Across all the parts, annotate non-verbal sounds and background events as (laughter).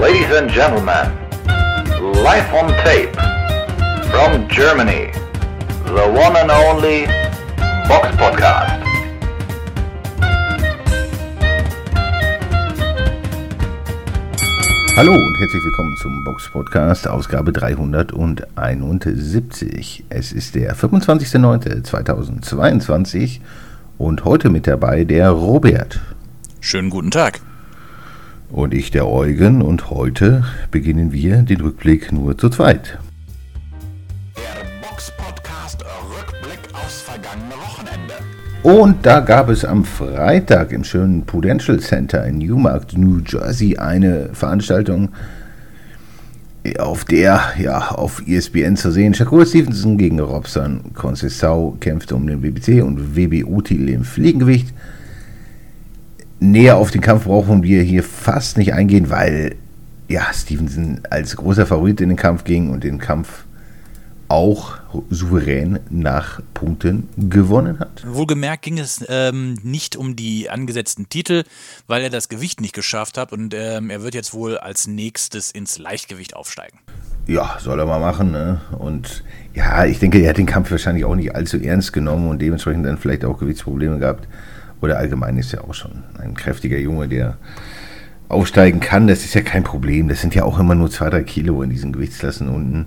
Ladies and gentlemen, live on tape from Germany, the one and only Box Podcast. Hallo und herzlich willkommen zum Box Podcast, Ausgabe 371. Es ist der 25.09.2022 und heute mit dabei der Robert. Schönen guten Tag. Und ich, der Eugen, und heute beginnen wir den Rückblick nur zu zweit. Der Box Podcast Rückblick aufs vergangene Wochenende. Und da gab es am Freitag im schönen Prudential Center in Newmarket, New Jersey, eine Veranstaltung, auf der ja auf ESPN zu sehen Shakur Stevenson gegen Robson Conceição kämpfte um den WBC und WBO-Titel im Fliegengewicht. Näher auf den Kampf brauchen wir hier fast nicht eingehen, weil ja Stevenson als großer Favorit in den Kampf ging und den Kampf auch souverän nach Punkten gewonnen hat. Wohlgemerkt ging es ähm, nicht um die angesetzten Titel, weil er das Gewicht nicht geschafft hat und ähm, er wird jetzt wohl als nächstes ins Leichtgewicht aufsteigen. Ja, soll er mal machen. Ne? Und ja, ich denke, er hat den Kampf wahrscheinlich auch nicht allzu ernst genommen und dementsprechend dann vielleicht auch Gewichtsprobleme gehabt. Oder allgemein ist er auch schon ein kräftiger Junge, der aufsteigen kann. Das ist ja kein Problem. Das sind ja auch immer nur zwei, drei Kilo in diesen Gewichtsklassen unten.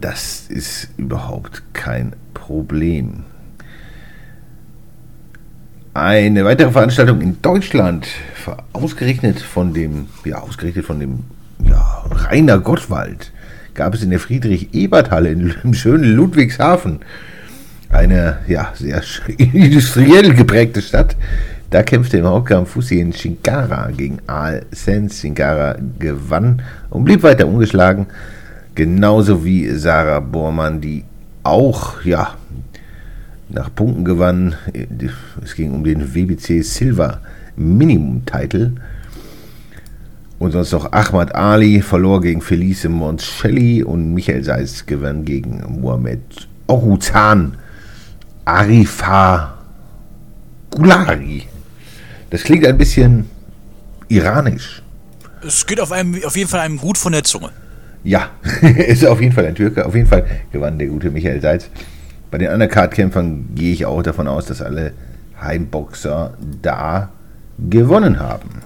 Das ist überhaupt kein Problem. Eine weitere Veranstaltung in Deutschland, ausgerechnet von dem, ja, ausgerechnet von dem, ja, Rainer Gottwald, gab es in der Friedrich-Ebert-Halle im schönen Ludwigshafen. Eine, ja, sehr (laughs) industriell geprägte Stadt. Da kämpfte im Hauptkampf Fusien Shinkara gegen Al Sens. Shinkara gewann und blieb weiter ungeschlagen. Genauso wie Sarah Bormann, die auch, ja, nach Punkten gewann. Es ging um den WBC Silver Minimum Title. Und sonst noch Ahmad Ali verlor gegen Felice Moncelli und Michael Seitz gewann gegen Mohamed Oruzan Arifa Gulari. Das klingt ein bisschen iranisch. Es geht auf, einem, auf jeden Fall einem gut von der Zunge. Ja, (laughs) ist auf jeden Fall ein Türke. Auf jeden Fall gewann der gute Michael Seitz. Bei den Undercard-Kämpfern gehe ich auch davon aus, dass alle Heimboxer da gewonnen haben.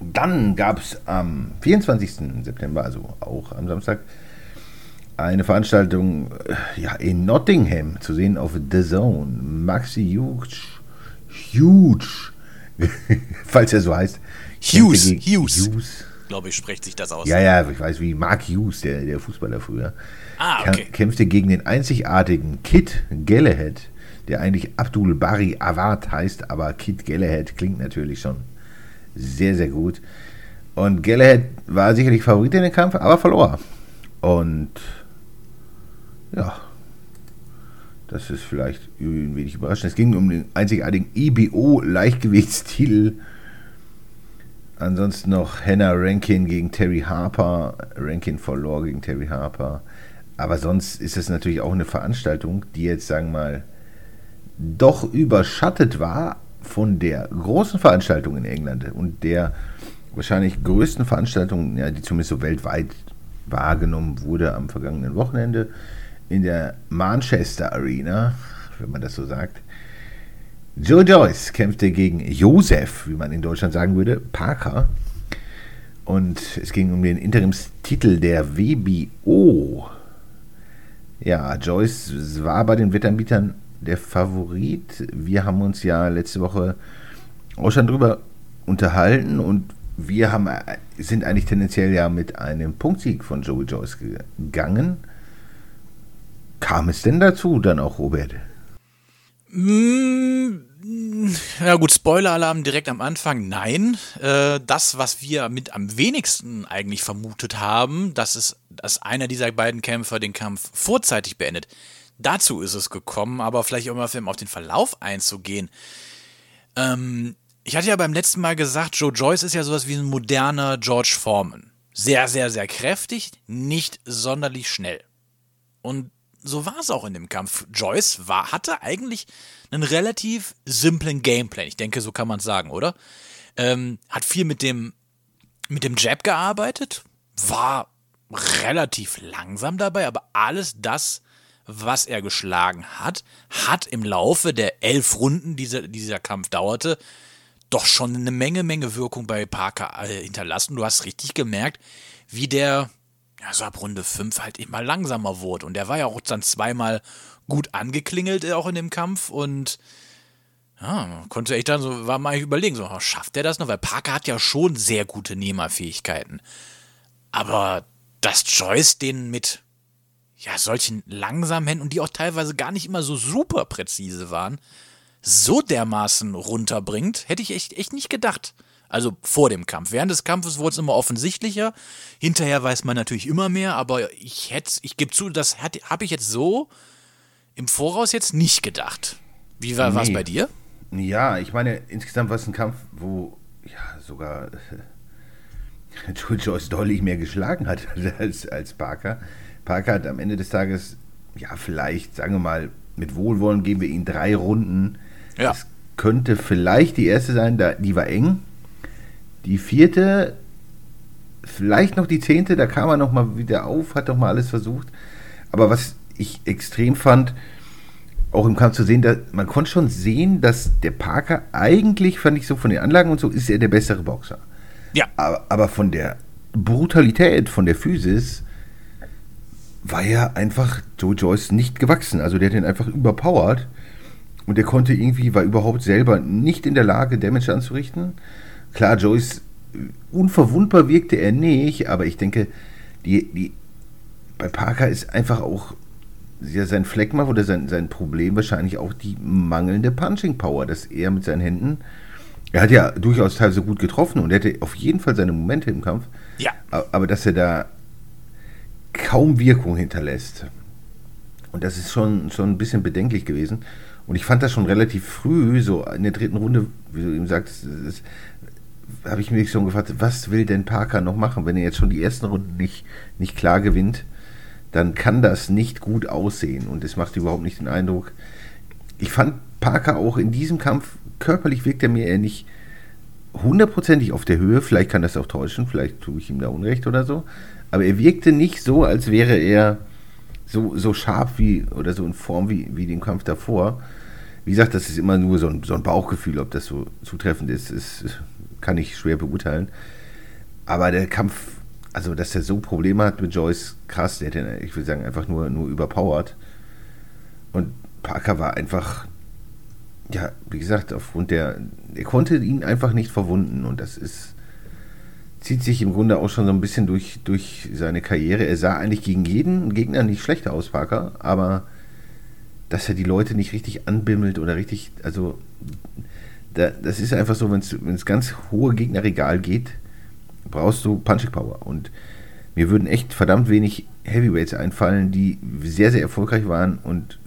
Dann gab es am 24. September, also auch am Samstag, eine Veranstaltung äh, ja, in Nottingham zu sehen auf The Zone. Maxi Hughes, Huge, (laughs) falls er so heißt. Hughes, Hughes. Hughes glaube ich, spricht sich das aus. Ja, ja, ich weiß, wie Mark Hughes, der, der Fußballer früher, ah, okay. kämpfte gegen den einzigartigen Kit Galahad, der eigentlich Abdul Bari Awad heißt, aber Kit Galahad klingt natürlich schon sehr, sehr gut. Und Galahad war sicherlich Favorit in den Kampf, aber verlor. Und ja, das ist vielleicht ein wenig überraschend. Es ging um den einzigartigen IBO-Leichtgewichtstitel Ansonsten noch Hannah Rankin gegen Terry Harper. Rankin verlor gegen Terry Harper. Aber sonst ist es natürlich auch eine Veranstaltung, die jetzt, sagen wir mal, doch überschattet war von der großen Veranstaltung in England und der wahrscheinlich größten Veranstaltung, ja, die zumindest so weltweit wahrgenommen wurde am vergangenen Wochenende in der Manchester Arena, wenn man das so sagt. Joe Joyce kämpfte gegen Josef, wie man in Deutschland sagen würde, Parker. Und es ging um den Interimstitel der WBO. Ja, Joyce war bei den Wettanbietern der Favorit. Wir haben uns ja letzte Woche auch schon drüber unterhalten und wir haben, sind eigentlich tendenziell ja mit einem Punktsieg von Joey Joyce gegangen. Kam es denn dazu dann auch, Robert? Ja gut, Spoiler-Alarm direkt am Anfang. Nein, äh, das, was wir mit am wenigsten eigentlich vermutet haben, dass es, dass einer dieser beiden Kämpfer den Kampf vorzeitig beendet. Dazu ist es gekommen, aber vielleicht auch mal auf den Verlauf einzugehen. Ähm, ich hatte ja beim letzten Mal gesagt, Joe Joyce ist ja sowas wie ein moderner George Foreman. Sehr, sehr, sehr kräftig, nicht sonderlich schnell. Und so war es auch in dem Kampf. Joyce war, hatte eigentlich einen relativ simplen Gameplan. Ich denke, so kann man es sagen, oder? Ähm, hat viel mit dem, mit dem Jab gearbeitet, war relativ langsam dabei, aber alles das, was er geschlagen hat, hat im Laufe der elf Runden, die dieser, dieser Kampf dauerte, doch schon eine Menge, Menge Wirkung bei Parker äh, hinterlassen. Du hast richtig gemerkt, wie der, ja, so ab Runde 5 halt immer langsamer wurde. Und der war ja auch dann zweimal gut angeklingelt, äh, auch in dem Kampf. Und ja, konnte echt dann so, war mal überlegen, so, schafft der das noch? Weil Parker hat ja schon sehr gute Nehmerfähigkeiten. Aber dass Joyce den mit ja, solchen langsamen Händen und die auch teilweise gar nicht immer so super präzise waren, so dermaßen runterbringt, hätte ich echt, echt nicht gedacht. Also vor dem Kampf. Während des Kampfes wurde es immer offensichtlicher. Hinterher weiß man natürlich immer mehr, aber ich hätte, ich gebe zu, das habe ich jetzt so im Voraus jetzt nicht gedacht. Wie war es nee. bei dir? Ja, ich meine, insgesamt war es ein Kampf, wo ja sogar (laughs) Joyce deutlich mehr geschlagen hat (laughs) als, als Parker. Parker hat am Ende des Tages, ja, vielleicht, sagen wir mal, mit Wohlwollen geben wir ihm drei Runden. Ja. Das könnte vielleicht die erste sein, da, die war eng. Die vierte, vielleicht noch die zehnte, da kam er nochmal wieder auf, hat doch mal alles versucht. Aber was ich extrem fand, auch im Kampf zu sehen, da, man konnte schon sehen, dass der Parker eigentlich, fand ich so von den Anlagen und so, ist er der bessere Boxer. Ja. Aber, aber von der Brutalität, von der Physis, war ja einfach Joe Joyce nicht gewachsen. Also der hat ihn einfach überpowered und der konnte irgendwie, war überhaupt selber nicht in der Lage, Damage anzurichten. Klar, Joyce, unverwundbar wirkte er nicht, aber ich denke, die, die, bei Parker ist einfach auch ja, sein Fleckma oder sein, sein Problem wahrscheinlich auch die mangelnde Punching Power, dass er mit seinen Händen, er hat ja durchaus teilweise gut getroffen und er hatte auf jeden Fall seine Momente im Kampf. Ja. Aber dass er da kaum Wirkung hinterlässt. Und das ist schon, schon ein bisschen bedenklich gewesen. Und ich fand das schon relativ früh, so in der dritten Runde, wie du eben sagst, habe ich mich schon gefragt, was will denn Parker noch machen, wenn er jetzt schon die ersten Runden nicht, nicht klar gewinnt, dann kann das nicht gut aussehen und es macht überhaupt nicht den Eindruck. Ich fand Parker auch in diesem Kampf, körperlich wirkt er mir eher nicht hundertprozentig auf der Höhe, vielleicht kann das auch täuschen, vielleicht tue ich ihm da Unrecht oder so, aber er wirkte nicht so, als wäre er so, so scharf wie oder so in Form wie, wie den Kampf davor. Wie gesagt, das ist immer nur so ein, so ein Bauchgefühl, ob das so zutreffend ist, ist, kann ich schwer beurteilen. Aber der Kampf, also dass er so Probleme hat mit Joyce, krass, der hat ihn, ich würde sagen, einfach nur, nur überpowered. Und Parker war einfach, ja, wie gesagt, aufgrund der, er konnte ihn einfach nicht verwunden und das ist zieht sich im Grunde auch schon so ein bisschen durch, durch seine Karriere. Er sah eigentlich gegen jeden Gegner nicht schlechter aus, Parker, aber dass er die Leute nicht richtig anbimmelt oder richtig, also da, das ist einfach so, wenn es ganz hohe Gegnerregal geht, brauchst du Punching Power. Und mir würden echt verdammt wenig Heavyweights einfallen, die sehr, sehr erfolgreich waren und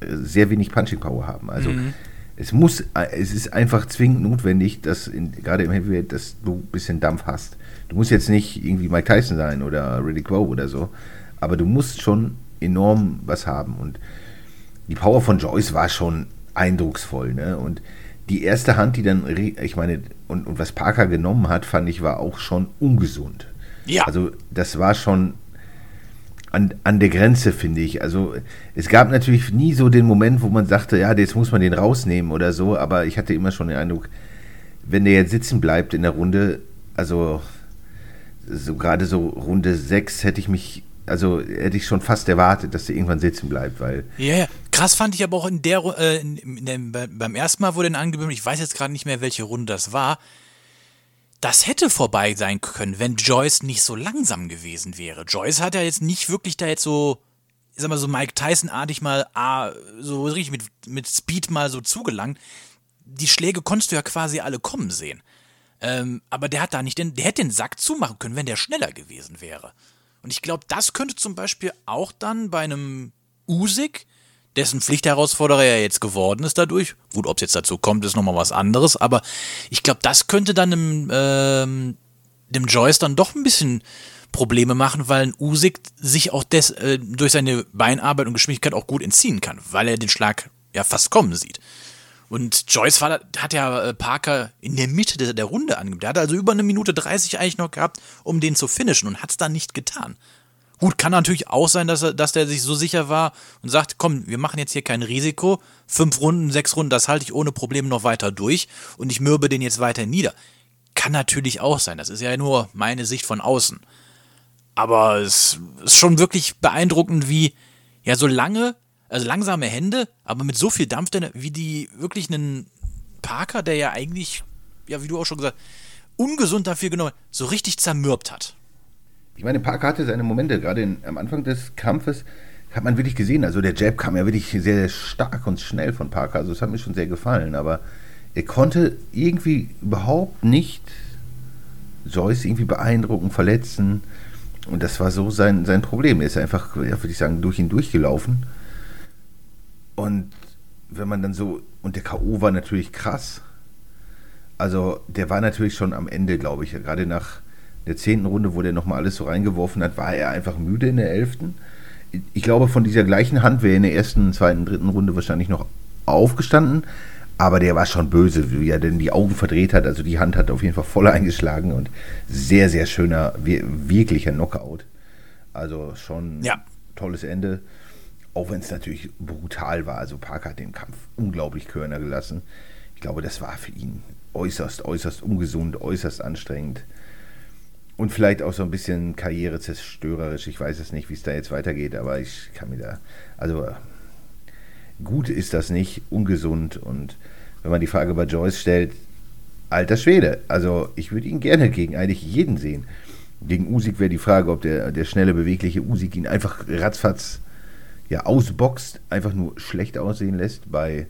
äh, sehr wenig Punching Power haben. Also mhm es muss, es ist einfach zwingend notwendig, dass in, gerade im Heavyweight, dass du ein bisschen Dampf hast. Du musst jetzt nicht irgendwie Mike Tyson sein oder Riddick Bowe oder so, aber du musst schon enorm was haben. Und die Power von Joyce war schon eindrucksvoll, ne? Und die erste Hand, die dann, ich meine, und, und was Parker genommen hat, fand ich, war auch schon ungesund. Ja. Also das war schon an, an der Grenze, finde ich. Also es gab natürlich nie so den Moment, wo man sagte, ja, jetzt muss man den rausnehmen oder so, aber ich hatte immer schon den Eindruck, wenn der jetzt sitzen bleibt in der Runde, also so gerade so Runde 6 hätte ich mich, also hätte ich schon fast erwartet, dass der irgendwann sitzen bleibt, weil. Ja, ja. Krass fand ich aber auch in der, äh, in, dem, beim ersten Mal wurde dann angegeben, ich weiß jetzt gerade nicht mehr, welche Runde das war, das hätte vorbei sein können, wenn Joyce nicht so langsam gewesen wäre. Joyce hat ja jetzt nicht wirklich da jetzt so, ich sag mal so Mike Tyson-artig mal ah, so richtig mit, mit Speed mal so zugelangt. Die Schläge konntest du ja quasi alle kommen sehen. Ähm, aber der hat da nicht den, der hätte den Sack zumachen können, wenn der schneller gewesen wäre. Und ich glaube, das könnte zum Beispiel auch dann bei einem Usyk dessen Pflichtherausforderer er jetzt geworden ist dadurch. Gut, ob es jetzt dazu kommt, ist nochmal was anderes, aber ich glaube, das könnte dann dem, ähm, dem Joyce dann doch ein bisschen Probleme machen, weil ein Usyk sich auch des, äh, durch seine Beinarbeit und Geschwindigkeit auch gut entziehen kann, weil er den Schlag ja fast kommen sieht. Und Joyce war, hat ja äh, Parker in der Mitte der, der Runde angenommen. Der hat also über eine Minute 30 eigentlich noch gehabt, um den zu finishen und hat es dann nicht getan. Gut, kann natürlich auch sein, dass, er, dass der sich so sicher war und sagt, komm, wir machen jetzt hier kein Risiko. Fünf Runden, sechs Runden, das halte ich ohne Probleme noch weiter durch und ich mürbe den jetzt weiter nieder. Kann natürlich auch sein. Das ist ja nur meine Sicht von außen. Aber es ist schon wirklich beeindruckend, wie ja so lange, also langsame Hände, aber mit so viel Dampf, wie die wirklich einen Parker, der ja eigentlich, ja, wie du auch schon gesagt, ungesund dafür genommen, so richtig zermürbt hat. Ich meine, Parker hatte seine Momente, gerade in, am Anfang des Kampfes hat man wirklich gesehen. Also der Jab kam ja wirklich sehr, sehr stark und schnell von Parker. Also es hat mir schon sehr gefallen. Aber er konnte irgendwie überhaupt nicht Joyce irgendwie beeindrucken, verletzen. Und das war so sein, sein Problem. Er ist einfach, ja, würde ich sagen, durch ihn durchgelaufen. Und wenn man dann so, und der K.O. war natürlich krass. Also der war natürlich schon am Ende, glaube ich. Gerade nach der zehnten Runde, wo der nochmal alles so reingeworfen hat, war er einfach müde in der elften. Ich glaube, von dieser gleichen Hand wäre er in der ersten, zweiten, dritten Runde wahrscheinlich noch aufgestanden. Aber der war schon böse, wie er denn die Augen verdreht hat. Also die Hand hat auf jeden Fall voll eingeschlagen und sehr, sehr schöner, wirklicher Knockout. Also schon ja. tolles Ende. Auch wenn es natürlich brutal war. Also Parker hat den Kampf unglaublich Körner gelassen. Ich glaube, das war für ihn äußerst, äußerst ungesund, äußerst anstrengend. Und vielleicht auch so ein bisschen karrierezerstörerisch. Ich weiß es nicht, wie es da jetzt weitergeht, aber ich kann mir da. Also gut ist das nicht, ungesund und wenn man die Frage bei Joyce stellt, alter Schwede. Also ich würde ihn gerne gegen eigentlich jeden sehen. Gegen Usik wäre die Frage, ob der, der schnelle, bewegliche Usik ihn einfach ratzfatz ja, ausboxt, einfach nur schlecht aussehen lässt. Bei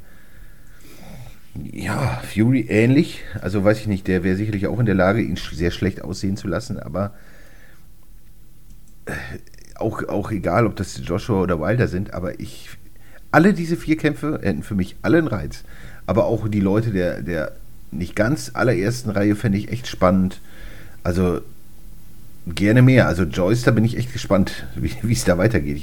ja, Fury ähnlich. Also weiß ich nicht, der wäre sicherlich auch in der Lage, ihn sehr schlecht aussehen zu lassen, aber äh, auch, auch egal, ob das Joshua oder Wilder sind, aber ich. Alle diese vier Kämpfe hätten für mich alle einen Reiz aber auch die Leute der, der nicht ganz allerersten Reihe fände ich echt Also gerne mehr. Also Joyce, da bin ich echt gespannt, wie (laughs) es da weitergeht.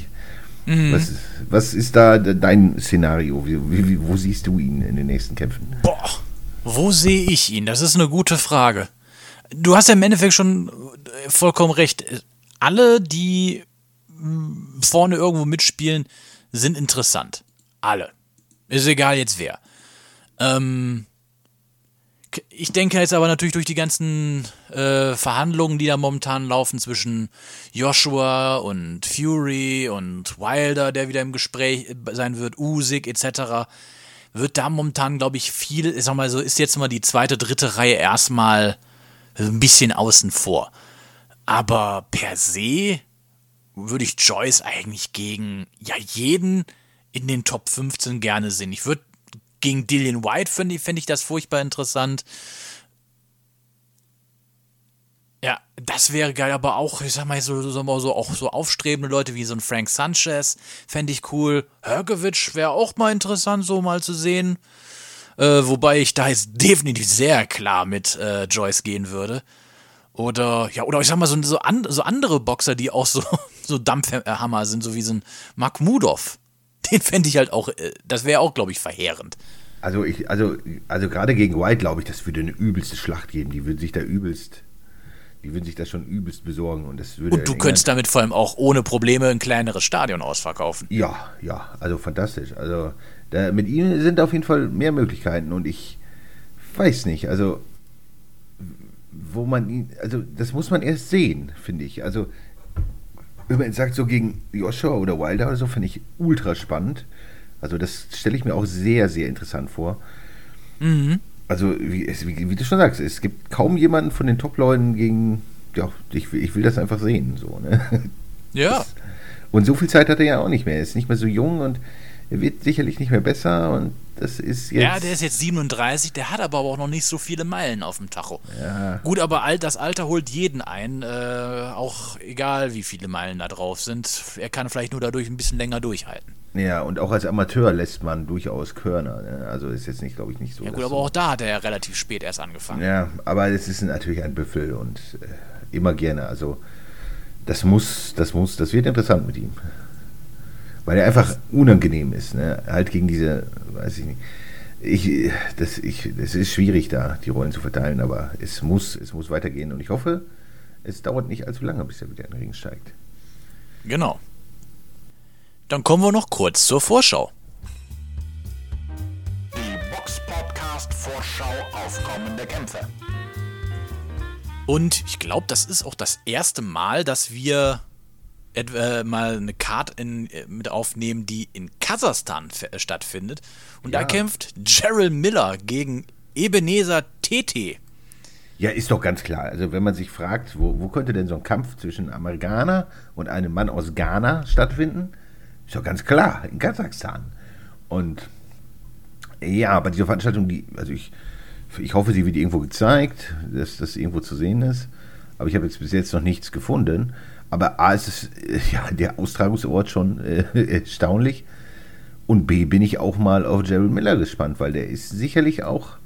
Mhm. Was, was ist da dein Szenario? Wie, wie, wo siehst du ihn in den nächsten Kämpfen? Boah, wo sehe ich ihn? Das ist eine gute Frage. Du hast ja im Endeffekt schon vollkommen recht. Alle, die hm, vorne irgendwo mitspielen, sind interessant. Alle. Ist egal jetzt wer. Ähm, ich denke jetzt aber natürlich durch die ganzen äh, Verhandlungen, die da momentan laufen zwischen Joshua und Fury und Wilder, der wieder im Gespräch sein wird, Usyk etc., wird da momentan, glaube ich, viel, ich sag mal so, ist jetzt mal die zweite, dritte Reihe erstmal ein bisschen außen vor. Aber per se würde ich Joyce eigentlich gegen ja jeden in den Top 15 gerne sehen. Ich würde gegen Dillian White finde ich, find ich das furchtbar interessant. Ja, das wäre geil, aber auch, ich sag mal, so, so, so, auch so aufstrebende Leute wie so ein Frank Sanchez fände ich cool. Herkovic wäre auch mal interessant, so mal zu sehen. Äh, wobei ich da jetzt definitiv sehr klar mit äh, Joyce gehen würde. Oder, ja, oder ich sag mal, so, so, an, so andere Boxer, die auch so, (laughs) so Dampfhammer sind, so wie so ein Mark Mudov (laughs) den fände ich halt auch, äh, das wäre auch, glaube ich, verheerend. Also, ich, also, also gerade gegen White, glaube ich, das würde eine übelste Schlacht geben. Die würden sich da übelst, die würden sich das schon übelst besorgen. Und, das würde und du könntest damit vor allem auch ohne Probleme ein kleineres Stadion ausverkaufen. Ja, ja, also fantastisch. Also da, mit ihm sind auf jeden Fall mehr Möglichkeiten und ich weiß nicht, also wo man ihn, also das muss man erst sehen, finde ich. Also wenn man sagt, so gegen Joshua oder Wilder oder so, finde ich ultra spannend. Also das stelle ich mir auch sehr, sehr interessant vor. Mhm. Also wie, wie, wie, du schon sagst, es gibt kaum jemanden von den Top-Leuten gegen, ja, ich, ich will das einfach sehen. So, ne? Ja. Das, und so viel Zeit hat er ja auch nicht mehr. Er ist nicht mehr so jung und er wird sicherlich nicht mehr besser und das ist jetzt. Ja, der ist jetzt 37, der hat aber auch noch nicht so viele Meilen auf dem Tacho. Ja. Gut, aber das Alter holt jeden ein, äh, auch egal wie viele Meilen da drauf sind. Er kann vielleicht nur dadurch ein bisschen länger durchhalten. Ja, und auch als Amateur lässt man durchaus Körner. Ne? Also ist jetzt nicht, glaube ich, nicht so. Ja, gut, aber auch da hat er ja relativ spät erst angefangen. Ja, aber es ist natürlich ein Büffel und äh, immer gerne. Also das muss, das muss, das wird interessant mit ihm weil er einfach unangenehm ist. Ne? Halt gegen diese, weiß ich nicht. ich, das, ich, das ist schwierig da, die Rollen zu verteilen, aber es muss, es muss weitergehen und ich hoffe, es dauert nicht allzu lange, bis er wieder in den Ring steigt. Genau. Dann kommen wir noch kurz zur Vorschau. Die Box Podcast Vorschau auf kommende Kämpfe. Und ich glaube, das ist auch das erste Mal, dass wir etwa mal eine Card in, äh, mit aufnehmen, die in Kasachstan f- stattfindet. Und da Ja. kämpft Gerald Miller gegen Ebenezer Tete. Ja, ist doch ganz klar. Also wenn man sich fragt, wo, wo könnte denn so ein Kampf zwischen Amerikaner und einem Mann aus Ghana stattfinden, ist doch ganz klar, in Kasachstan. Und ja, bei dieser Veranstaltung, die, also ich, ich hoffe, sie wird irgendwo gezeigt, dass das irgendwo zu sehen ist. Aber ich habe jetzt bis jetzt noch nichts gefunden. Aber A, ist es äh, ja der Austragungsort schon äh, (laughs) erstaunlich. Und B, bin ich auch mal auf Gerald Miller gespannt, weil der ist sicherlich auch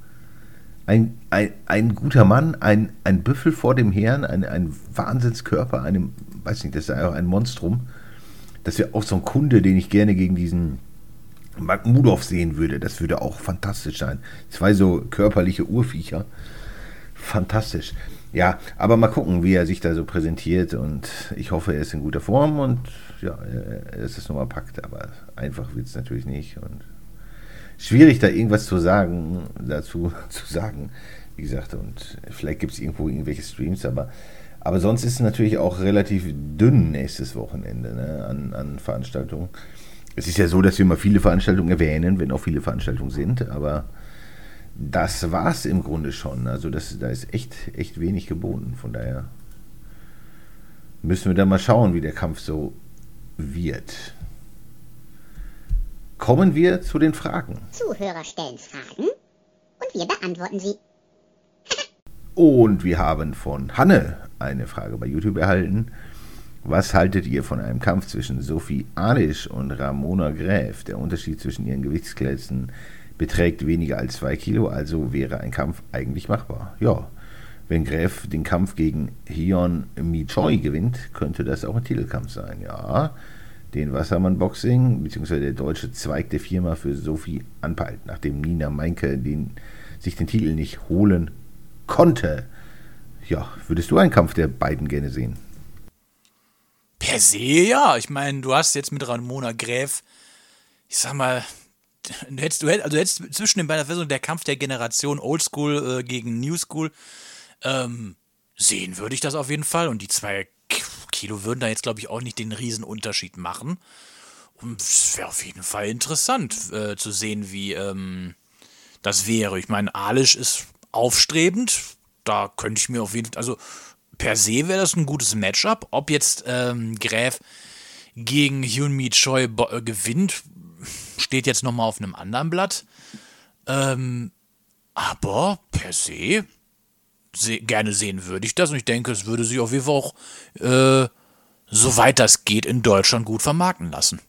ein, ein, ein guter Mann, ein, ein Büffel vor dem Herrn, ein, ein Wahnsinnskörper, einem, weiß nicht, das ist einfach ein Monstrum. Das wäre auch so ein Kunde, den ich gerne gegen diesen Mark Mudorf sehen würde. Das würde auch fantastisch sein. Zwei so körperliche Urviecher. Fantastisch. Ja, aber mal gucken, wie er sich da so präsentiert und ich hoffe, er ist in guter Form und ja, er ist es nochmal packt, aber einfach wird es natürlich nicht und schwierig da irgendwas zu sagen, dazu (laughs) zu sagen, wie gesagt, und vielleicht gibt es irgendwo irgendwelche Streams, aber, aber sonst ist es natürlich auch relativ dünn nächstes Wochenende ne, an, an Veranstaltungen. Es ist ja so, dass wir immer viele Veranstaltungen erwähnen, wenn auch viele Veranstaltungen sind, aber das war es im Grunde schon. Also das, da ist echt, echt wenig geboten. Von daher müssen wir dann mal schauen, wie der Kampf so wird. Kommen wir zu den Fragen. Zuhörer stellen Fragen und wir beantworten sie. (laughs) Und wir haben von Hanne eine Frage bei YouTube erhalten. Was haltet ihr von einem Kampf zwischen Sophie Adisch und Ramona Gräf? Der Unterschied zwischen ihren Gewichtsklassen beträgt weniger als zwei Kilo, also wäre ein Kampf eigentlich machbar. Ja, wenn Gräf den Kampf gegen Hyun Mi Choi gewinnt, könnte das auch ein Titelkampf sein. Ja, den Wassermann Boxing bzw. der deutsche Zweig der Firma für Sophie anpeilt, nachdem Nina Meinke den, sich den Titel nicht holen konnte. Ja, würdest du einen Kampf der beiden gerne sehen? Per se ja. Ich meine, du hast jetzt mit Ramona Gräf, ich sag mal, du hättest, du hättest, also hättest zwischen den beiden Versionen der Kampf der Generation Oldschool äh, gegen New School ähm, sehen würde ich das auf jeden Fall. Und die zwei Kilo würden da jetzt, glaube ich, auch nicht den riesen Unterschied machen. Und es wäre auf jeden Fall interessant äh, zu sehen, wie ähm, das wäre. Ich meine, Alisch ist aufstrebend. Da könnte ich mir auf jeden Fall, also per se wäre das ein gutes Matchup. Ob jetzt ähm, Gräf gegen Hyunmi Choi bo- äh, gewinnt, steht jetzt nochmal auf einem anderen Blatt. Ähm, aber per se se gerne sehen würde ich das und ich denke, es würde sich auf jeden Fall auch, äh, soweit das geht, in Deutschland gut vermarkten lassen.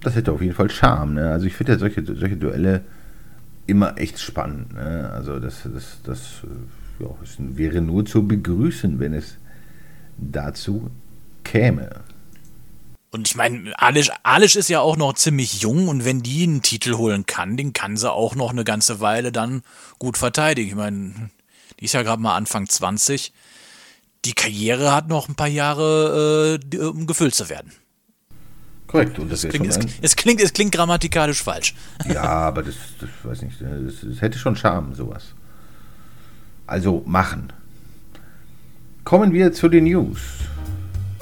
Das hätte auf jeden Fall Charme. Ne? Also ich finde ja solche, solche Duelle immer echt spannend. Ne? Also das, das, das äh, ja, wäre nur zu begrüßen, wenn es dazu käme. Und ich meine, Alish, Alish ist ja auch noch ziemlich jung und wenn die einen Titel holen kann, den kann sie auch noch eine ganze Weile dann gut verteidigen. Ich meine, die ist ja gerade mal Anfang 20. Die Karriere hat noch ein paar Jahre, äh, um gefüllt zu werden. Korrekt. Und das Klingt, es, es, klingt, es klingt grammatikalisch falsch. (laughs) Ja, aber das, das weiß nicht, das, das hätte schon Charme, sowas. Also machen. Kommen wir zu den News.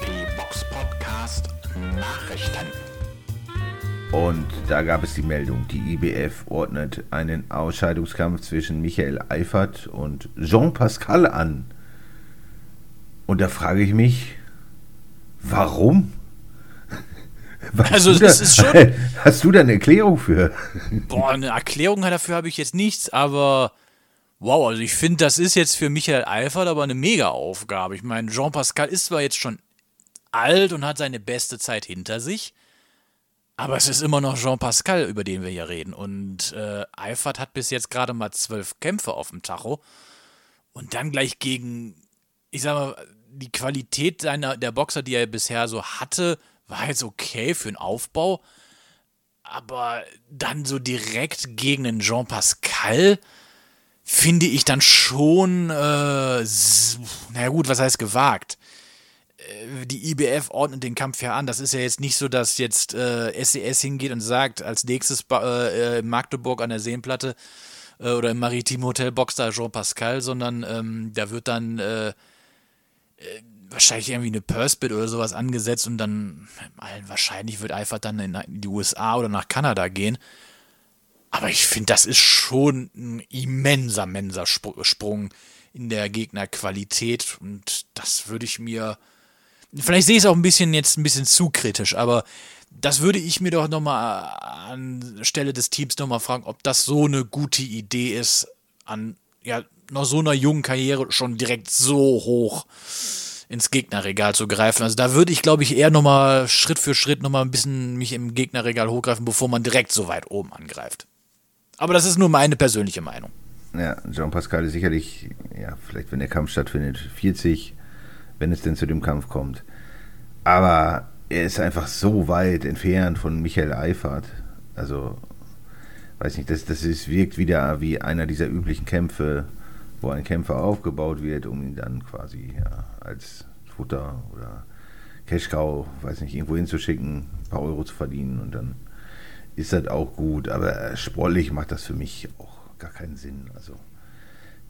Die Box Podcast Nachrichten. Und da gab es die Meldung, die IBF ordnet einen Ausscheidungskampf zwischen Michael Eifert und Jean Pascal an. Und da frage ich mich, warum? (laughs) Weißt Also, du es da, ist schon- (laughs) Hast du da eine Erklärung für? Boah, eine Erklärung dafür habe ich jetzt nichts, aber wow, also ich finde, das ist jetzt für Michael Eifert aber eine Mega-Aufgabe. Ich meine, Jean Pascal ist zwar jetzt schon alt und hat seine beste Zeit hinter sich, aber es ist immer noch Jean Pascal, über den wir hier reden. Und äh, Eifert hat bis jetzt gerade mal zwölf Kämpfe auf dem Tacho. Und dann gleich gegen, ich sag mal, die Qualität seiner, der Boxer, die er bisher so hatte, war jetzt okay für einen Aufbau. aber dann so direkt gegen den Jean Pascal finde ich dann schon, äh, naja gut, was heißt gewagt? Äh, die IBF ordnet den Kampf ja an. Das ist ja jetzt nicht so, dass jetzt äh, SES hingeht und sagt, als nächstes äh, Magdeburg an der Seenplatte äh, oder im Maritim Hotel boxt da Jean Pascal, sondern ähm, da wird dann äh, äh, wahrscheinlich irgendwie eine Purse-Bid oder sowas angesetzt und dann wahrscheinlich wird einfach dann in die USA oder nach Kanada gehen. Aber ich finde, das ist schon ein immenser, immenser Sprung in der Gegnerqualität und das würde ich mir, vielleicht sehe ich es auch ein bisschen jetzt ein bisschen zu kritisch, aber das würde ich mir doch nochmal an Stelle des Teams nochmal fragen, ob das so eine gute Idee ist, an ja, noch so einer jungen Karriere schon direkt so hoch ins Gegnerregal zu greifen. Also da würde ich, glaube ich, eher nochmal Schritt für Schritt nochmal ein bisschen mich im Gegnerregal hochgreifen, bevor man direkt so weit oben angreift. Aber das ist nur meine persönliche Meinung. Ja, Jean Pascal ist sicherlich, ja, vielleicht wenn der Kampf stattfindet, 40, wenn es denn zu dem Kampf kommt. Aber er ist einfach so weit entfernt von Michael Eifert. Also, weiß nicht, das, das ist, wirkt wieder wie einer dieser üblichen Kämpfe, wo ein Kämpfer aufgebaut wird, um ihn dann quasi ja, als Futter oder Cashcow, weiß nicht, irgendwo hinzuschicken, ein paar Euro zu verdienen und dann ist das auch gut. Aber sportlich macht das für mich auch gar keinen Sinn. Also,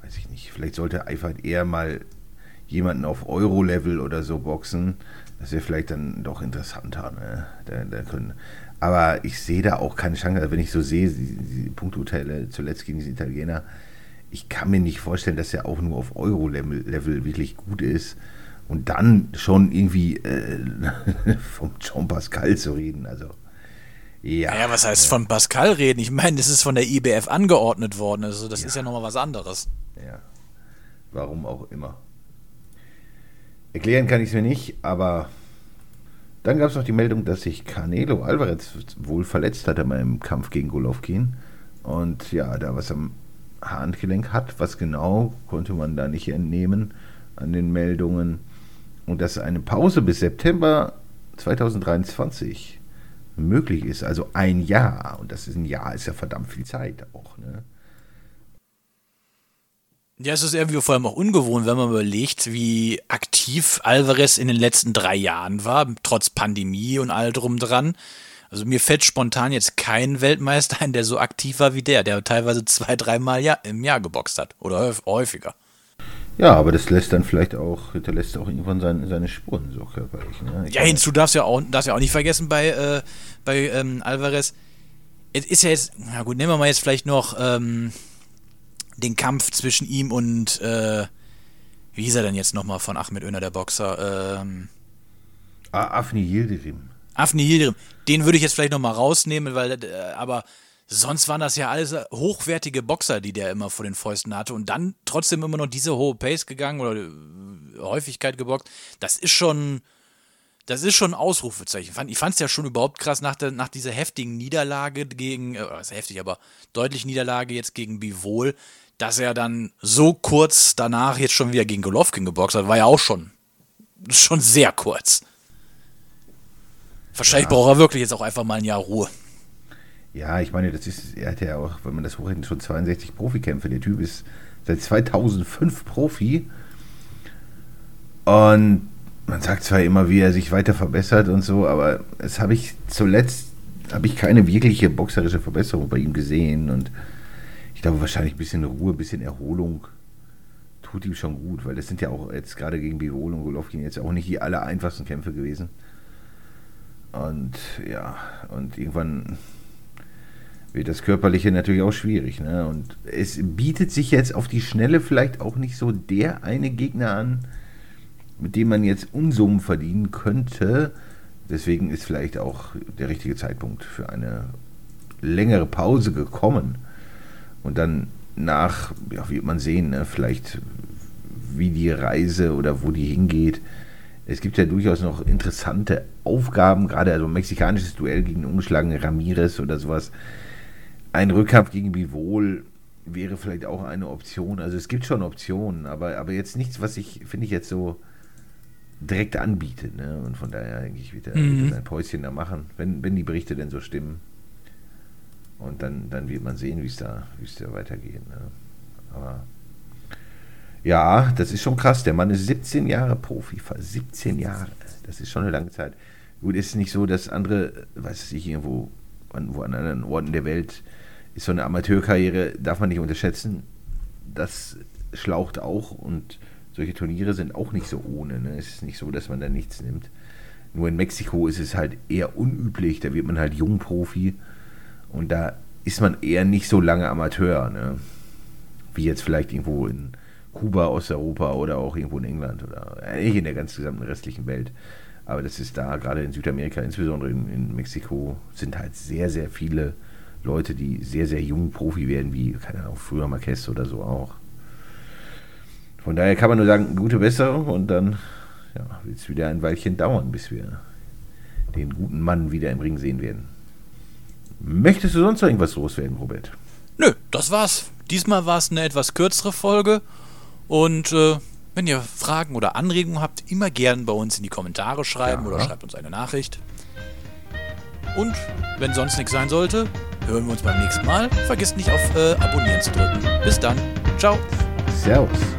weiß ich nicht. Vielleicht sollte Eifert eher mal jemanden auf Euro-Level oder so boxen. Das wäre vielleicht dann doch interessanter. Ne? Da, da können, aber ich sehe da auch keine Chance. Also wenn ich so sehe, die, die Punkturteile zuletzt gegen diese Italiener, ich kann mir nicht vorstellen, dass er auch nur auf Euro-Level wirklich gut ist. Und dann schon irgendwie äh, (laughs) vom Jean Pascal zu reden. Also, ja. Naja, was heißt von Pascal reden? Ich meine, das ist von der IBF angeordnet worden. Also, das ja. ist ja nochmal was anderes. Ja. Warum auch immer. Erklären kann ich es mir nicht, aber dann gab es noch die Meldung, dass sich Canelo Alvarez wohl verletzt hatte beim Kampf gegen Golovkin. Und ja, da was am Handgelenk hat. Was genau, konnte man da nicht entnehmen an den Meldungen. Und dass eine Pause bis September 2023 möglich ist. Also ein Jahr. Und das ist ein Jahr, ist ja verdammt viel Zeit auch. Ne? Ja, es ist irgendwie vor allem auch ungewohnt, wenn man überlegt, wie aktiv Alvarez in den letzten drei Jahren war, trotz Pandemie und all drum dran. Also mir fällt spontan jetzt kein Weltmeister ein, der so aktiv war wie der, der teilweise zwei, dreimal im Jahr geboxt hat oder häufiger. Ja, aber das lässt dann vielleicht auch, hinterlässt auch irgendwann seine, seine Spuren so körperlich. Ne? Ja, hinzu darfst du ja auch, darfst ja auch nicht vergessen bei, äh, bei ähm, Alvarez. Es ist ja jetzt, na gut, nehmen wir mal jetzt vielleicht noch ähm, den Kampf zwischen ihm und, äh, wie hieß er denn jetzt nochmal von Ahmed Öner, der Boxer? Ähm, Afni Yildirim. Afni Yildirim. Den würde ich jetzt vielleicht nochmal rausnehmen, weil, äh, aber sonst waren das ja alles hochwertige Boxer, die der immer vor den Fäusten hatte und dann trotzdem immer noch diese hohe Pace gegangen oder äh, Häufigkeit geboxt. Das ist schon, das ist schon ein Ausrufezeichen. Ich fand es ja schon überhaupt krass nach, der, nach dieser heftigen Niederlage gegen, äh, ist heftig, aber deutlich Niederlage jetzt gegen Bivol, dass er dann so kurz danach jetzt schon wieder gegen Golovkin geboxt hat, war ja auch schon, schon sehr kurz. Wahrscheinlich ja. braucht er wirklich jetzt auch einfach mal ein Jahr Ruhe. Ja, ich meine, das ist, er hat ja auch, wenn man das hochrechnet, schon 62 Profikämpfe. Der Typ ist seit 2005 Profi. Und man sagt zwar immer, wie er sich weiter verbessert und so, aber es habe ich zuletzt, habe ich keine wirkliche boxerische Verbesserung bei ihm gesehen. Und ich glaube, wahrscheinlich ein bisschen Ruhe, ein bisschen Erholung tut ihm schon gut, weil das sind ja auch jetzt gerade gegen Bivol und Golovkin jetzt auch nicht die aller einfachsten Kämpfe gewesen. Und ja, und irgendwann wird das Körperliche natürlich auch schwierig. Ne? Und es bietet sich jetzt auf die Schnelle vielleicht auch nicht so der eine Gegner an, mit dem man jetzt Unsummen verdienen könnte. Deswegen ist vielleicht auch der richtige Zeitpunkt für eine längere Pause gekommen. Und dann nach, ja, wird man sehen, ne, vielleicht wie die Reise oder wo die hingeht. Es gibt ja durchaus noch interessante Aufgaben, gerade also mexikanisches Duell gegen ungeschlagene Ramirez oder sowas. Ein Rückkampf gegen Bivol wäre vielleicht auch eine Option. Also es gibt schon Optionen, aber, aber jetzt nichts, was ich, finde ich, jetzt so direkt anbietet. Ne? Und von daher denke ich, wieder, mhm. ein Päuschen da machen, wenn, wenn die Berichte denn so stimmen. Und dann, dann wird man sehen, wie es da, wie es da weitergeht. Ne? Aber ja, das ist schon krass. Der Mann ist 17 Jahre Profi, 17 Jahre. Das ist schon eine lange Zeit. Gut, ist nicht so, dass andere, weiß ich, irgendwo an, wo an anderen Orten der Welt ist so eine Amateurkarriere, darf man nicht unterschätzen. Das schlaucht auch und solche Turniere sind auch nicht so ohne. Ne? Es ist nicht so, dass man da nichts nimmt. Nur in Mexiko ist es halt eher unüblich, da wird man halt Jungprofi und da ist man eher nicht so lange Amateur, ne? wie jetzt vielleicht irgendwo in Kuba, Osteuropa oder auch irgendwo in England oder eigentlich in der ganz gesamten restlichen Welt. Aber das ist da, gerade in Südamerika, insbesondere in, in Mexiko, sind halt sehr, sehr viele Leute, die sehr, sehr jung Profi werden, wie, keine Ahnung, früher Marquez oder so auch. Von daher kann man nur sagen, gute Besserung und dann ja, wird es wieder ein Weilchen dauern, bis wir den guten Mann wieder im Ring sehen werden. Möchtest du sonst noch irgendwas loswerden, Robert? Nö, das war's. Diesmal war es eine etwas kürzere Folge und äh, wenn ihr Fragen oder Anregungen habt, immer gern bei uns in die Kommentare schreiben Ja. oder schreibt uns eine Nachricht. Und wenn sonst nichts sein sollte, hören wir uns beim nächsten Mal. Vergisst nicht auf äh, Abonnieren zu drücken. Bis dann. Ciao. Servus.